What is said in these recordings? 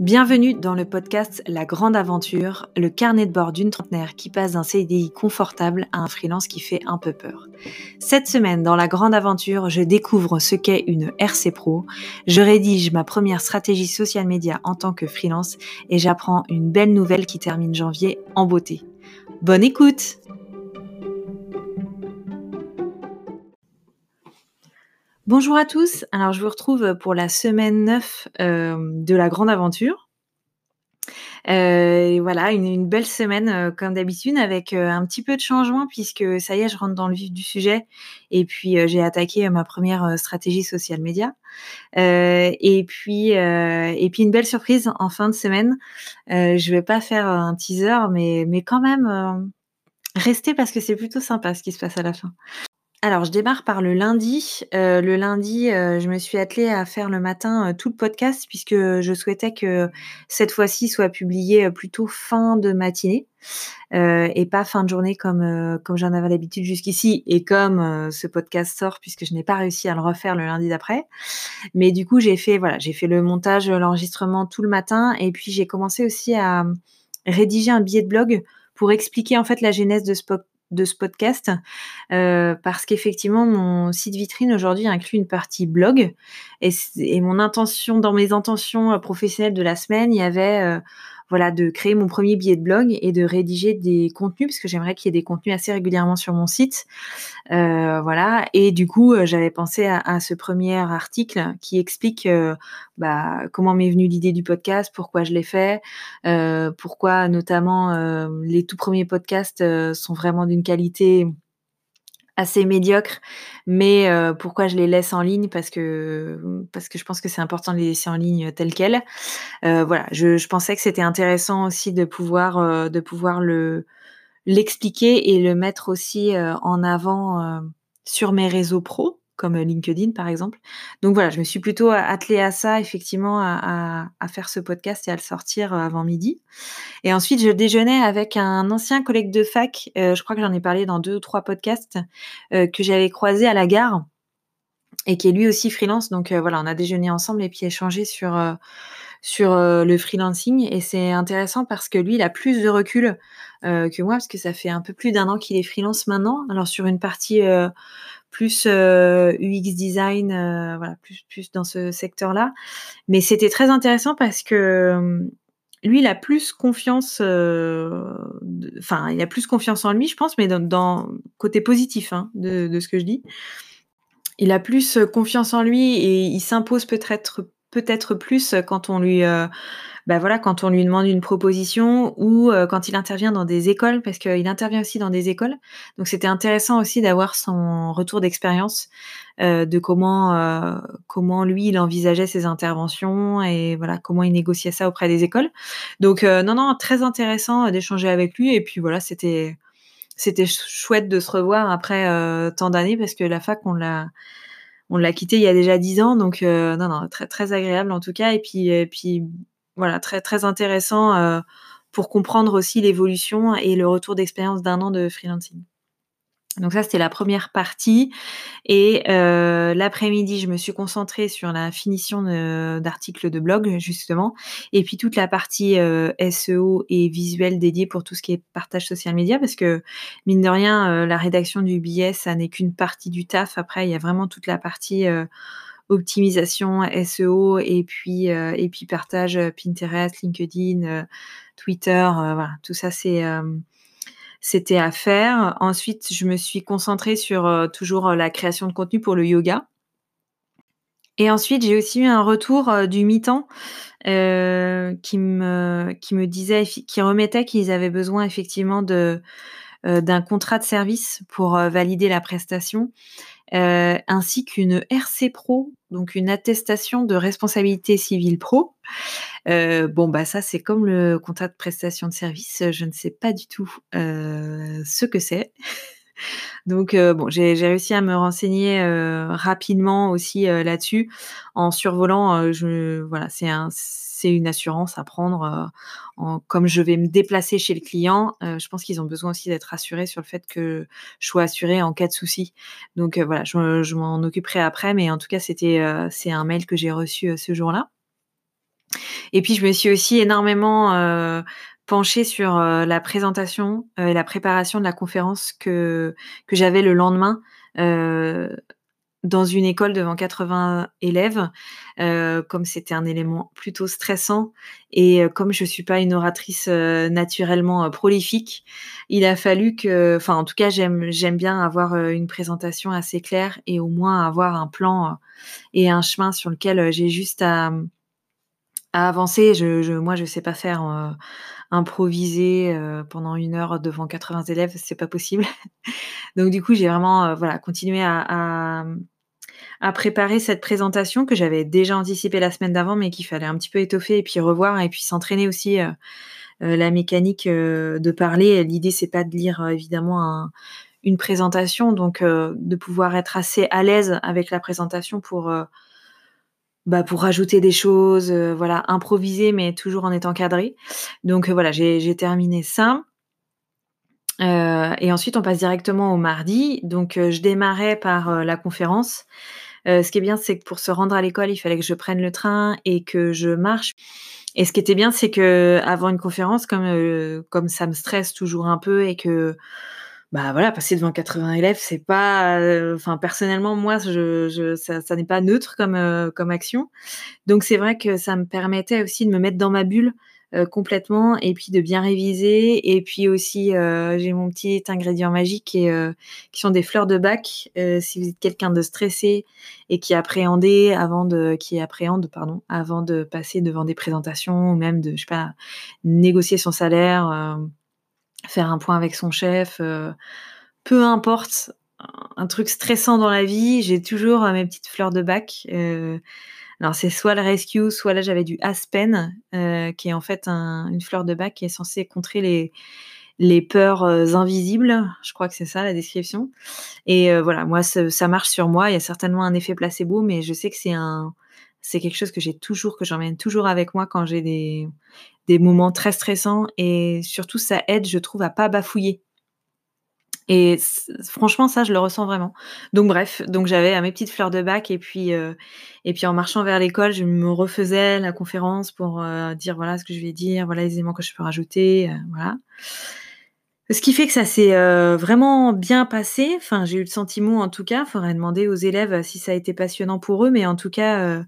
Bienvenue dans le podcast La Grande Aventure, le carnet de bord d'une trentenaire qui passe d'un CDI confortable à un freelance qui fait un peu peur. Cette semaine, dans La Grande Aventure, je découvre ce qu'est une RC Pro, je rédige ma première stratégie social media en tant que freelance et j'apprends une belle nouvelle qui termine janvier en beauté. Bonne écoute Bonjour à tous, alors je vous retrouve pour la semaine 9 euh, de la grande aventure. Euh, voilà, une, belle semaine euh, comme d'habitude avec un petit peu de changement puisque ça y est, je rentre dans le vif du sujet et puis j'ai attaqué ma première stratégie social média. et puis et puis une belle surprise en fin de semaine. je vais pas faire un teaser, mais mais quand même restez parce que c'est plutôt sympa ce qui se passe à la fin. Alors, je démarre par le lundi. Euh, le lundi, euh, je me suis attelée à faire le matin euh, tout le podcast puisque je souhaitais que cette fois-ci soit publié plutôt fin de matinée et pas fin de journée comme comme j'en avais l'habitude jusqu'ici et comme ce podcast sort puisque je n'ai pas réussi à le refaire le lundi d'après. Mais du coup, j'ai fait voilà, j'ai fait le montage, l'enregistrement tout le matin et puis j'ai commencé aussi à rédiger un billet de blog pour expliquer en fait la genèse de ce, podcast de ce podcast euh, parce qu'effectivement mon site vitrine aujourd'hui inclut une partie blog. Et, mon intention dans mes intentions euh, professionnelles de la semaine il y avait euh, voilà, de créer mon premier billet de blog et de rédiger des contenus, parce que j'aimerais qu'il y ait des contenus assez régulièrement sur mon site. Euh, voilà. Et du coup, euh, j'avais pensé à, ce premier article qui explique euh, bah, comment m'est venue l'idée du podcast, pourquoi je l'ai fait, pourquoi notamment les tout premiers podcasts sont vraiment d'une qualité assez médiocre, mais euh, pourquoi je les laisse en ligne parce que parce que je pense que c'est important de les laisser en ligne telles quelles. Euh, voilà, je, pensais que c'était intéressant aussi de pouvoir euh, de pouvoir le l'expliquer et le mettre aussi en avant sur mes réseaux pro comme LinkedIn par exemple. Donc voilà, je me suis plutôt attelée à ça, effectivement, à, faire ce podcast et à le sortir euh, avant midi. Et ensuite, je déjeunais avec un ancien collègue de fac, euh, je crois que j'en ai parlé dans deux ou trois podcasts, euh, que j'avais croisé à la gare et qui est lui aussi freelance. Donc voilà, on a déjeuné ensemble et puis échangé sur sur le freelancing et c'est intéressant parce que lui il a plus de recul que moi parce que ça fait un peu plus d'un an qu'il est freelance maintenant. Alors sur une partie plus euh, UX design, euh, voilà, plus, plus dans ce secteur-là. Mais c'était très intéressant parce que euh, lui, il a plus confiance, enfin, il a plus confiance en lui, je pense, mais dans, dans côté positif hein, de, de, ce que je dis. Il a plus confiance en lui et il s'impose peut-être peut-être plus quand on lui bah voilà, quand on lui demande une proposition ou euh, quand il intervient dans des écoles, parce qu'il intervient aussi dans des écoles. Donc c'était intéressant aussi d'avoir son retour d'expérience euh, de comment euh, comment lui il envisageait ses interventions et voilà comment il négociait ça auprès des écoles. Donc non non très intéressant d'échanger avec lui et puis voilà c'était c'était chouette de se revoir après tant d'années parce que la fac on l'a on l'a quitté il y a déjà dix ans, donc non, non, très très agréable en tout cas. Et puis, et puis voilà, très très intéressant euh, pour comprendre aussi l'évolution et le retour d'expérience d'un an de freelancing. Donc ça, c'était la première partie. Et euh, l'après-midi, je me suis concentrée sur la finition d'articles de, blog, justement. Et puis toute la partie euh, SEO et visuel dédiée pour tout ce qui est partage social media, parce que, mine de rien, la rédaction du billet, ça n'est qu'une partie du taf. Après, il y a vraiment toute la partie optimisation SEO et puis euh, et puis partage euh, Pinterest, LinkedIn, euh, Twitter, voilà, tout ça c'est c'était à faire. Ensuite, je me suis concentrée sur toujours la création de contenu pour le yoga. Et ensuite, j'ai aussi eu un retour du mi-temps qui me qui me disait, qui remettait qu'ils avaient besoin effectivement de d'un contrat de service pour valider la prestation euh, ainsi qu'une RC Pro, donc une attestation de responsabilité civile pro. Euh, bon, bah ça, c'est comme le contrat de prestation de service. Je ne sais pas du tout euh, ce que c'est. Donc bon, j'ai réussi à me renseigner rapidement aussi là-dessus en survolant. voilà, c'est un c'est une assurance à prendre. Euh, en, comme je vais me déplacer chez le client, euh, je pense qu'ils ont besoin aussi d'être assurés sur le fait que je sois assurée en cas de souci. Donc euh, voilà, je, m'en occuperai après, mais en tout cas, c'était c'est un mail que j'ai reçu ce jour-là. Et puis je me suis aussi énormément penchée sur la présentation et la préparation de la conférence que que j'avais le lendemain dans une école devant 80 élèves, euh, comme c'était un élément plutôt stressant et euh, comme je suis pas une oratrice euh, naturellement prolifique, il a fallu que, enfin en tout cas j'aime j'aime bien avoir une présentation assez claire et au moins avoir un plan et un chemin sur lequel j'ai juste à, à avancer. Je, je, moi je sais pas faire improviser pendant une heure devant 80 élèves, c'est pas possible. Donc du coup, j'ai vraiment voilà continué à, préparer cette présentation que j'avais déjà anticipée la semaine d'avant, mais qu'il fallait un petit peu étoffer et puis revoir et puis s'entraîner aussi la mécanique de parler. L'idée c'est pas de lire évidemment un, une présentation, donc de pouvoir être assez à l'aise avec la présentation pour bah, pour rajouter des choses, euh, voilà, improviser, mais toujours en étant cadré. Donc euh, voilà, j'ai terminé ça. Euh, et ensuite, on passe directement au mardi. Donc, je démarrais par la conférence. ce qui est bien, c'est que pour se rendre à l'école, il fallait que je prenne le train et que je marche. Et ce qui était bien, c'est que avant une conférence, comme comme ça me stresse toujours un peu et que bah voilà, passer devant 80 élèves, c'est pas, euh, enfin personnellement moi, je, je ça, ça n'est pas neutre comme euh, comme action. Donc c'est vrai que ça me permettait aussi de me mettre dans ma bulle euh, complètement et puis de bien réviser. Et puis aussi, j'ai mon petit ingrédient magique qui sont des fleurs de bac. si vous êtes quelqu'un de stressé et qui appréhendait avant de, qui appréhende pardon, avant de passer devant des présentations ou même de, je sais pas, négocier son salaire faire un point avec son chef, euh, peu importe, un truc stressant dans la vie, j'ai toujours euh, mes petites fleurs de bac. Euh, alors c'est soit le rescue, soit là j'avais du aspen, qui est en fait une fleur de bac qui est censée contrer les, les peurs invisibles. Je crois que c'est ça la description. Et voilà, moi ça, marche sur moi. Il y a certainement un effet placebo, mais je sais que c'est un, c'est quelque chose que j'ai toujours, que j'emmène toujours avec moi quand j'ai des, moments très stressants et surtout ça aide, je trouve, à pas bafouiller. Et franchement, ça, je le ressens vraiment. Donc bref, donc j'avais mes petites fleurs de bac et puis euh, et puis en marchant vers l'école, je me refaisais la conférence pour euh, dire voilà ce que je vais dire, voilà les éléments que je peux rajouter, euh, voilà. Ce qui fait que ça s'est vraiment bien passé. Enfin, j'ai eu le sentiment, en tout cas, faudrait demander aux élèves si ça a été passionnant pour eux, mais en tout cas,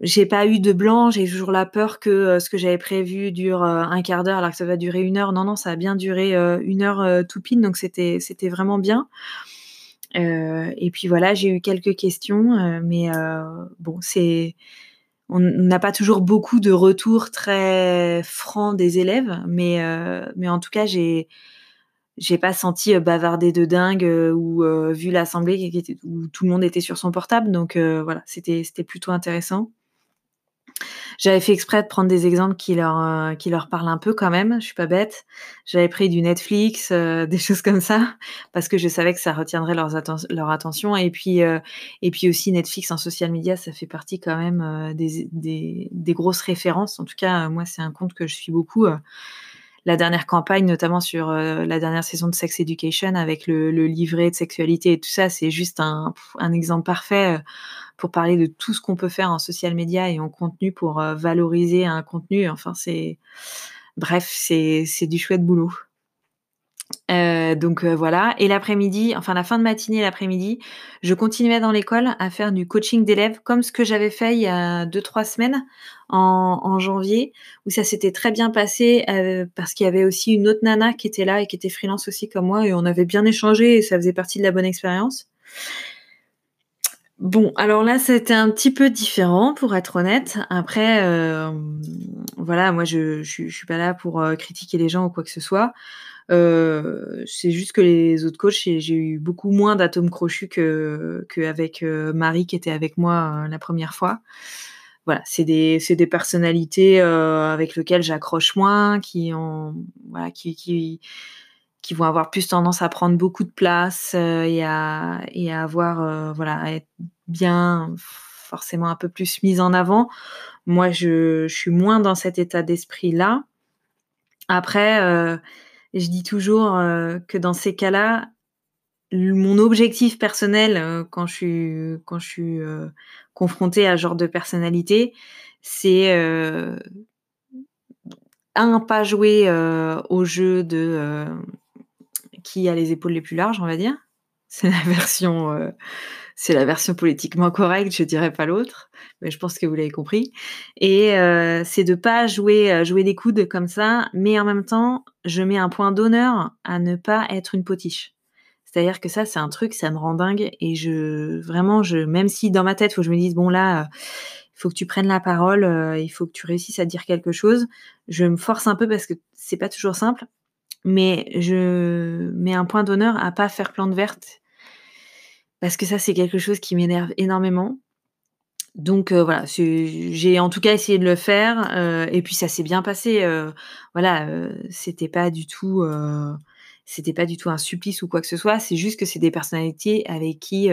j'ai pas eu de blanc, j'ai toujours la peur que euh, ce que j'avais prévu dure euh, un quart d'heure alors que ça va durer une heure. Non, non, ça a bien duré euh, une heure tout pile, donc c'était c'était vraiment bien. et puis voilà, j'ai eu quelques questions, mais bon, c'est on n'a pas toujours beaucoup de retours très francs des élèves, mais mais en tout cas j'ai pas senti bavarder de dingue ou vu l'assemblée où tout le monde était sur son portable, donc voilà, c'était plutôt intéressant. J'avais fait exprès de prendre des exemples qui leur euh, qui leur parlent un peu quand même. Je suis pas bête. J'avais pris du Netflix, euh, des choses comme ça, parce que je savais que ça retiendrait leur, attention. Et puis euh, et puis aussi Netflix en social media, ça fait partie quand même des, des, des grosses références. En tout cas, moi, c'est un compte que je suis beaucoup la dernière campagne, notamment sur la dernière saison de Sex Education avec le, livret de sexualité et tout ça, c'est juste un, un exemple parfait pour parler de tout ce qu'on peut faire en social media et en contenu pour euh, valoriser un contenu. Enfin, c'est bref, c'est du chouette boulot. Euh, donc euh, voilà. Et l'après-midi, enfin la fin de matinée et l'après-midi, je continuais dans l'école à faire du coaching d'élèves, comme ce que j'avais fait il y a deux trois semaines en, janvier, où ça s'était très bien passé parce qu'il y avait aussi une autre nana qui était là et qui était freelance aussi comme moi, et on avait bien échangé et ça faisait partie de la bonne expérience. Bon, alors là, c'était un petit peu différent, pour être honnête. Après, euh, voilà, moi, je, je, suis pas là pour euh, critiquer les gens ou quoi que ce soit. Euh, c'est juste que les autres coachs, j'ai eu beaucoup moins d'atomes crochus que qu'avec Marie qui était avec moi la première fois. Voilà, c'est des des personnalités avec lesquelles j'accroche moins, qui ont voilà, qui qui qui vont avoir plus tendance à prendre beaucoup de place euh, et, à, et à avoir, euh, voilà, être bien, forcément un peu plus mise en avant. Moi, je, suis moins dans cet état d'esprit-là. Après, euh, je dis toujours que dans ces cas-là, mon objectif personnel quand je suis quand je suis confrontée à ce genre de personnalité, c'est un pas jouer au jeu de qui a les épaules les plus larges, on va dire. C'est la version, c'est la version politiquement correcte, je dirais pas l'autre, mais je pense que vous l'avez compris. Et c'est de pas jouer jouer des coudes comme ça, mais en même temps, je mets un point d'honneur à ne pas être une potiche. C'est-à-dire que ça, c'est un truc, ça me rend dingue. Et je, vraiment, je, même si dans ma tête, faut que je me dise, bon là, il faut que tu prennes la parole, il faut que tu réussisses à dire quelque chose. Je me force un peu parce que c'est pas toujours simple mais je mets un point d'honneur à pas faire plante verte parce que ça c'est quelque chose qui m'énerve énormément. Donc euh, voilà, j'ai en tout cas essayé de le faire euh, et puis ça s'est bien passé. Euh, voilà, c'était pas du tout, c'était pas du tout un supplice ou quoi que ce soit. C'est juste que c'est des personnalités avec qui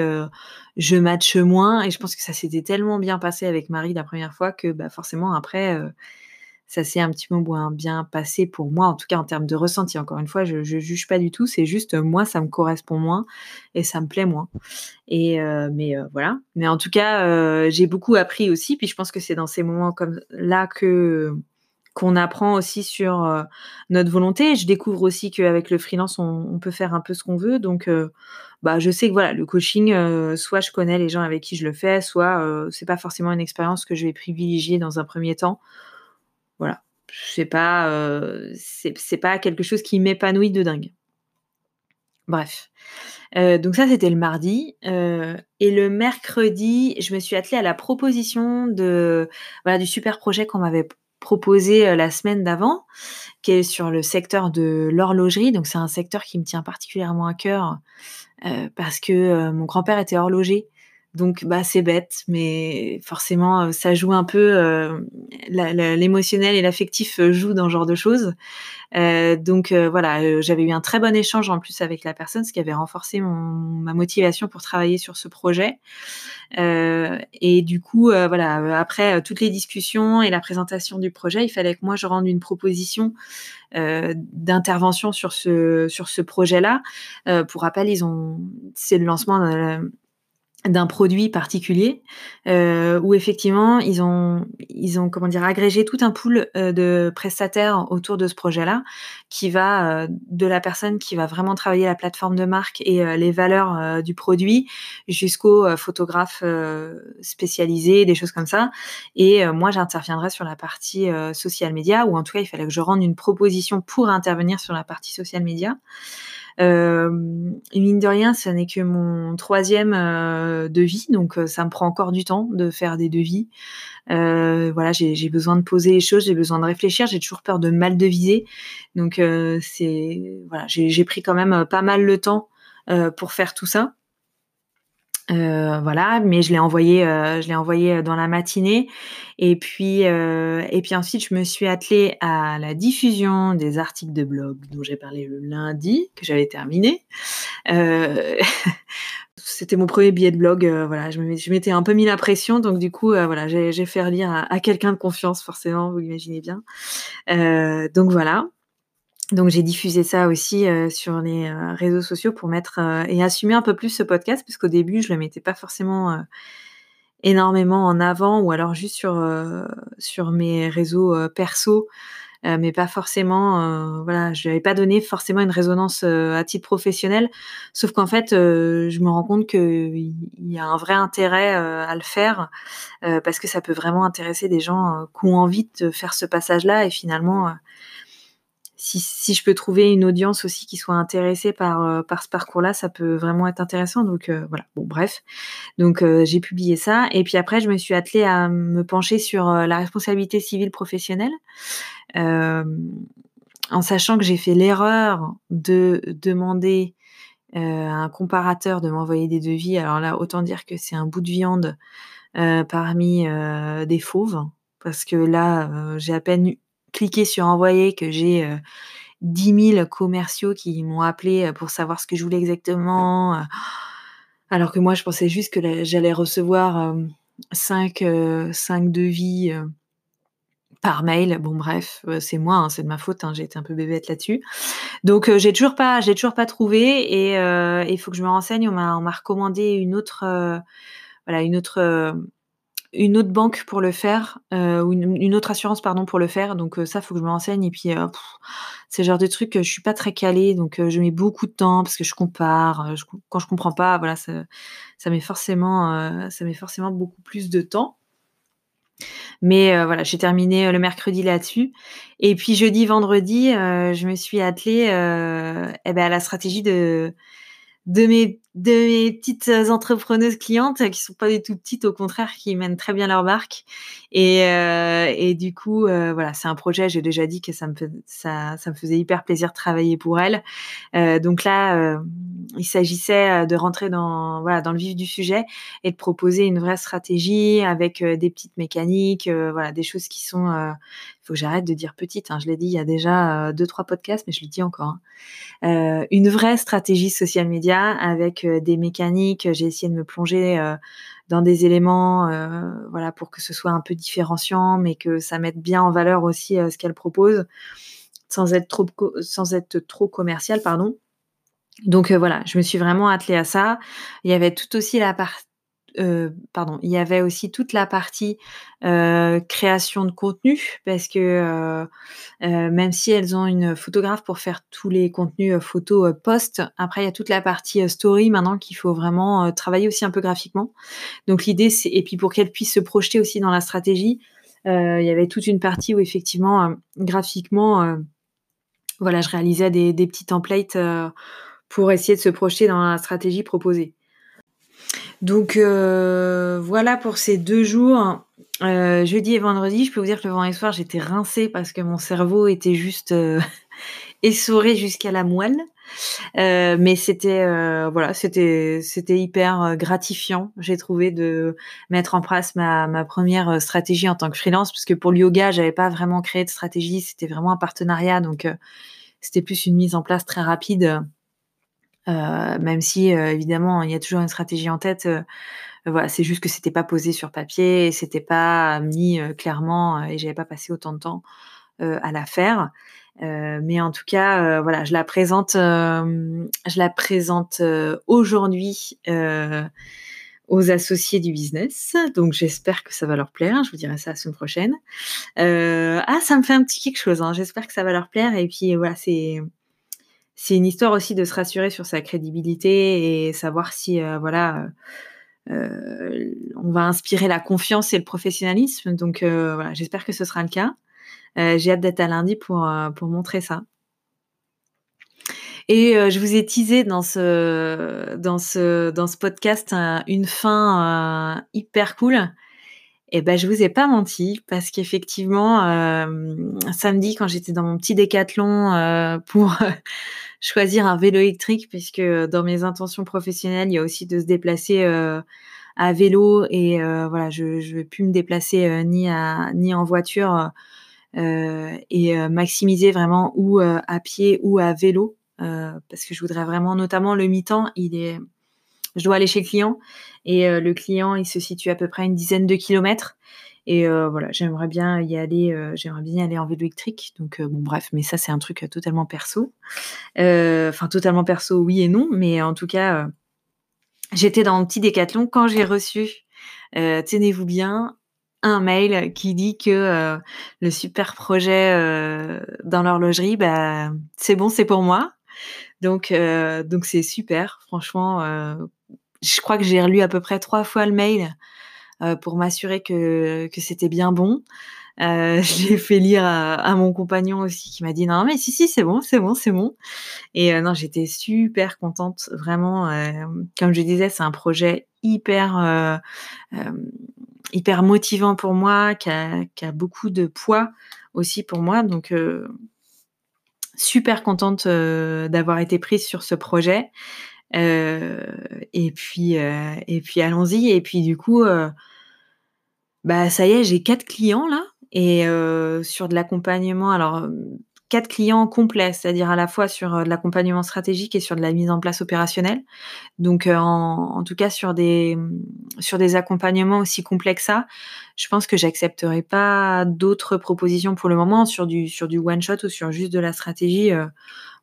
je matche moins et je pense que ça s'était tellement bien passé avec Marie la première fois que bah, forcément après ça s'est un petit peu moins bien passé pour moi, en tout cas en termes de ressenti. Encore une fois, je, ne juge pas du tout, c'est juste moi, ça me correspond moins et ça me plaît moins. Et euh, mais euh, voilà. Mais en tout cas, euh, j'ai beaucoup appris aussi. Puis je pense que c'est dans ces moments comme là que qu'on apprend aussi sur notre volonté. Je découvre aussi qu'avec le freelance, on, peut faire un peu ce qu'on veut. Donc, bah, je sais que voilà, le coaching, soit je connais les gens avec qui je le fais, soit c'est pas forcément une expérience que je vais privilégier dans un premier temps. Voilà. C'est pas, euh, pas quelque chose qui m'épanouit de dingue. Bref. Euh, donc ça, c'était le mardi. Euh, et le mercredi, je me suis attelée à la proposition du super projet qu'on m'avait proposé la semaine d'avant, qui est sur le secteur de l'horlogerie. Donc c'est un secteur qui me tient particulièrement à cœur parce que mon grand-père était horloger donc bah c'est bête, mais forcément euh, ça joue un peu euh, l'émotionnel et l'affectif euh, jouent dans ce genre de choses. donc voilà, j'avais eu un très bon échange en plus avec la personne, ce qui avait renforcé ma motivation pour travailler sur ce projet. et du coup voilà, après toutes les discussions et la présentation du projet, il fallait que moi je rende une proposition d'intervention sur ce sur ce projet-là. pour rappel, ils ont c'est le lancement d'un produit particulier euh, où effectivement ils ont ils ont comment dire agrégé tout un pool euh, de prestataires autour de ce projet-là qui va euh, de la personne qui va vraiment travailler la plateforme de marque et les valeurs du produit jusqu'aux photographes spécialisés des choses comme ça. Et moi j'interviendrai sur la partie social media ou en tout cas il fallait que je rende une proposition pour intervenir sur la partie social media euh, mine de rien, ce n'est que mon troisième euh, devis, donc euh, ça me prend encore du temps de faire des devis. Euh, voilà, j'ai besoin de poser les choses, j'ai besoin de réfléchir, j'ai toujours peur de mal deviser. Donc c'est voilà, j'ai pris quand même pas mal le temps pour faire tout ça. Euh, voilà, mais je l'ai envoyé, euh, je l'ai envoyé dans la matinée. Et puis, euh, et puis ensuite, je me suis attelée à la diffusion des articles de blog dont j'ai parlé le lundi, que j'avais terminé. C'était mon premier billet de blog. voilà, je, m'étais un peu mis la pression, donc du coup, voilà, j'ai fait relire à, à quelqu'un de confiance, forcément, vous l'imaginez bien. donc voilà. Donc j'ai diffusé ça aussi euh, sur les euh, réseaux sociaux pour mettre euh, et assumer un peu plus ce podcast parce qu'au début je le mettais pas forcément énormément en avant ou alors juste sur sur mes réseaux perso mais pas forcément voilà je n'avais pas donné forcément une résonance à titre professionnel. Sauf qu'en fait je me rends compte qu'il y a un vrai intérêt à le faire parce que ça peut vraiment intéresser des gens qui ont envie de faire ce passage là et finalement si, je peux trouver une audience aussi qui soit intéressée par, euh, ce parcours-là, ça peut vraiment être intéressant. Donc euh, voilà, bon bref. Donc euh, j'ai publié ça. Et puis après, je me suis attelée à me pencher sur la responsabilité civile professionnelle. en sachant que j'ai fait l'erreur de demander à un comparateur de m'envoyer des devis. Alors là, autant dire que c'est un bout de viande parmi des fauves. Parce que là, j'ai à peine cliquer sur envoyer que j'ai euh, 10 000 commerciaux qui m'ont appelé euh, pour savoir ce que je voulais exactement. Euh, alors que moi, je pensais juste que j'allais recevoir 5, 5 devis par mail. Bon, bref, c'est moi, hein, c'est de ma faute. Hein, j'ai été un peu bébête là-dessus. Donc, j'ai toujours pas, j'ai toujours pas trouvé. Et il faut que je me renseigne. On m'a, on m'a recommandé une autre, voilà, une autre une autre banque pour le faire, ou une, autre assurance pardon pour le faire. Donc ça, faut que je me renseigne. Et puis c'est le genre de truc que je suis pas très calée, donc je mets beaucoup de temps parce que je compare. quand je comprends pas, voilà, ça, ça met forcément, ça met forcément beaucoup plus de temps. Mais voilà, j'ai terminé le mercredi là-dessus. Et puis jeudi, vendredi, je me suis attelée eh ben, à la stratégie de de mes de mes petites entrepreneuses clientes qui sont pas du tout petites, au contraire, qui mènent très bien leur barque. Et, euh, et du coup, euh, voilà, c'est un projet. J'ai déjà dit que ça me ça, me faisait hyper plaisir de travailler pour elles. Euh, donc là, euh, il s'agissait de rentrer dans voilà dans le vif du sujet et de proposer une vraie stratégie avec des petites mécaniques, voilà, des choses qui sont j'arrête de dire petite. Hein. Je l'ai dit il y a déjà deux trois podcasts, mais je le dis encore. Hein. une vraie stratégie social media avec euh, des mécaniques. J'ai essayé de me plonger euh, dans des éléments, euh, voilà, pour que ce soit un peu différenciant, mais que ça mette bien en valeur aussi ce qu'elle propose, sans être trop, sans être trop commercial, pardon. Donc voilà, je me suis vraiment attelée à ça. Il y avait tout aussi la partie euh, pardon, il y avait aussi toute la partie euh, création de contenu parce que euh, même si elles ont une photographe pour faire tous les contenus photos post, après il y a toute la partie story maintenant qu'il faut vraiment travailler aussi un peu graphiquement. Donc l'idée c'est et puis pour qu'elles puissent se projeter aussi dans la stratégie, il y avait toute une partie où effectivement graphiquement, voilà, je réalisais des, des petits templates pour essayer de se projeter dans la stratégie proposée. Donc euh, voilà pour ces deux jours. Euh, jeudi et vendredi, je peux vous dire que le vendredi soir, j'étais rincée parce que mon cerveau était juste euh, essoré jusqu'à la moelle. mais c'était voilà, c'était c'était hyper gratifiant. J'ai trouvé de mettre en place ma, ma première stratégie en tant que freelance, parce que pour le yoga, j'avais pas vraiment créé de stratégie. C'était vraiment un partenariat, donc c'était plus une mise en place très rapide euh, même si euh, évidemment il y a toujours une stratégie en tête. Euh, voilà, c'est juste que c'était pas posé sur papier, c'était pas mis clairement et j'avais pas passé autant de temps à la faire. mais en tout cas, voilà, je la présente, je la présente aujourd'hui aux associés du business. Donc j'espère que ça va leur plaire. Je vous dirai ça la semaine prochaine. ah, ça me fait un petit quelque chose. Hein. J'espère que ça va leur plaire. Et puis voilà, c'est c'est une histoire aussi de se rassurer sur sa crédibilité et savoir si euh, voilà euh, euh, on va inspirer la confiance et le professionnalisme. Donc voilà, j'espère que ce sera le cas. J'ai hâte d'être à lundi pour pour montrer ça. Et je vous ai teasé dans ce dans ce dans ce podcast une fin hyper cool. Eh ben je vous ai pas menti parce qu'effectivement samedi quand j'étais dans mon petit décathlon pour choisir un vélo électrique puisque dans mes intentions professionnelles, il y a aussi de se déplacer euh, à vélo et euh, voilà, je ne vais plus me déplacer euh, ni à ni en voiture et maximiser vraiment ou à pied ou à vélo parce que je voudrais vraiment, notamment le mi-temps, il est, je dois aller chez le client et le client il se situe à peu près une dizaine de kilomètres et euh, voilà, j'aimerais bien y aller, euh, j'aimerais bien aller en vélo électrique. Donc euh, bon, bref, mais ça c'est un truc totalement perso. Enfin, totalement perso, oui et non, mais en tout cas, j'étais dans un petit décathlon quand j'ai reçu, tenez-vous bien, un mail qui dit que le super projet dans l'horlogerie, bah, c'est bon, c'est pour moi. Donc c'est super. Franchement, je crois que j'ai relu à peu près trois fois le mail euh, pour m'assurer que, c'était bien bon. Euh, je l'ai fait lire à, mon compagnon aussi qui m'a dit non mais si si c'est bon c'est bon c'est bon. Et euh, non j'étais super contente vraiment comme je disais c'est un projet hyper hyper motivant pour moi qui a, beaucoup de poids aussi pour moi. Donc super contente d'avoir été prise sur ce projet et puis et puis allons-y et puis du coup bah ça y est, j'ai quatre clients là et euh, sur de l'accompagnement. Alors quatre clients complets, c'est-à-dire à la fois sur euh, de l'accompagnement stratégique et sur de la mise en place opérationnelle. Donc euh, en, en, tout cas sur des sur des accompagnements aussi complexes ça, je pense que j'accepterai pas d'autres propositions pour le moment sur du sur du one shot ou sur juste de la stratégie. Euh,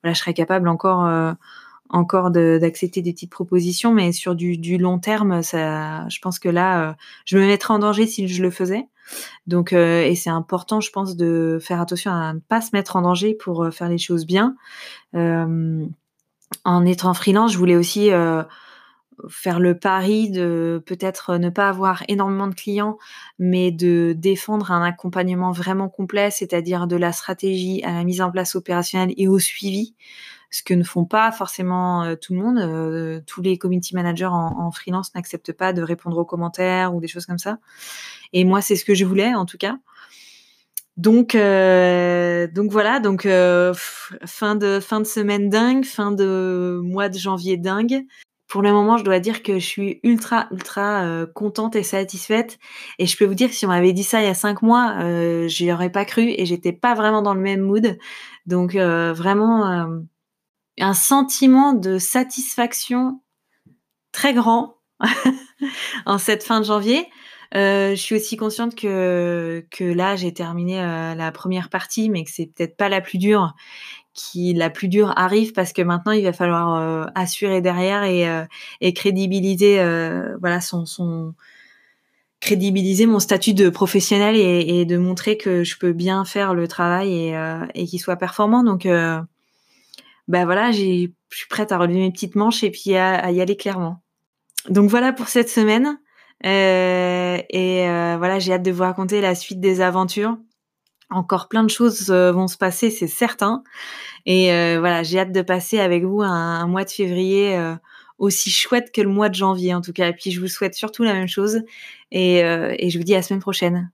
voilà, je serais capable encore encore d'accepter des petites propositions, mais sur du, long terme, ça, je pense que là, je me mettrais en danger si je le faisais. Donc, et c'est important, je pense, de faire attention à ne pas se mettre en danger pour faire les choses bien. en étant freelance, je voulais aussi faire le pari de peut-être ne pas avoir énormément de clients, mais de défendre un accompagnement vraiment complet, c'est-à-dire de la stratégie à la mise en place opérationnelle et au suivi, ce que ne font pas forcément euh, tout le monde. Euh, tous les community managers en, freelance n'acceptent pas de répondre aux commentaires ou des choses comme ça. Et moi, c'est ce que je voulais en tout cas. Donc, euh, donc voilà, donc fin de fin de semaine dingue, fin de mois de janvier dingue pour le moment, je dois dire que je suis ultra, ultra contente et satisfaite. Et je peux vous dire que si on m'avait dit ça il y a cinq mois, j'y aurais pas cru et j'étais pas vraiment dans le même mood. Donc vraiment un sentiment de satisfaction très grand en cette fin de janvier. je suis aussi consciente que que là j'ai terminé la première partie, mais que c'est peut-être pas la plus dure qui la plus dure arrive parce que maintenant il va falloir euh, assurer derrière et, euh, crédibiliser euh, voilà son, crédibiliser mon statut de professionnel et, et, de montrer que je peux bien faire le travail et, et qu'il soit performant donc ben voilà je suis prête à relever mes petites manches et puis à, y aller clairement donc voilà pour cette semaine et voilà j'ai hâte de vous raconter la suite des aventures encore plein de choses vont se passer, c'est certain. Et euh, voilà, j'ai hâte de passer avec vous un, mois de février euh, aussi chouette que le mois de janvier en tout cas. Et puis je vous souhaite surtout la même chose et, euh, et je vous dis à la semaine prochaine.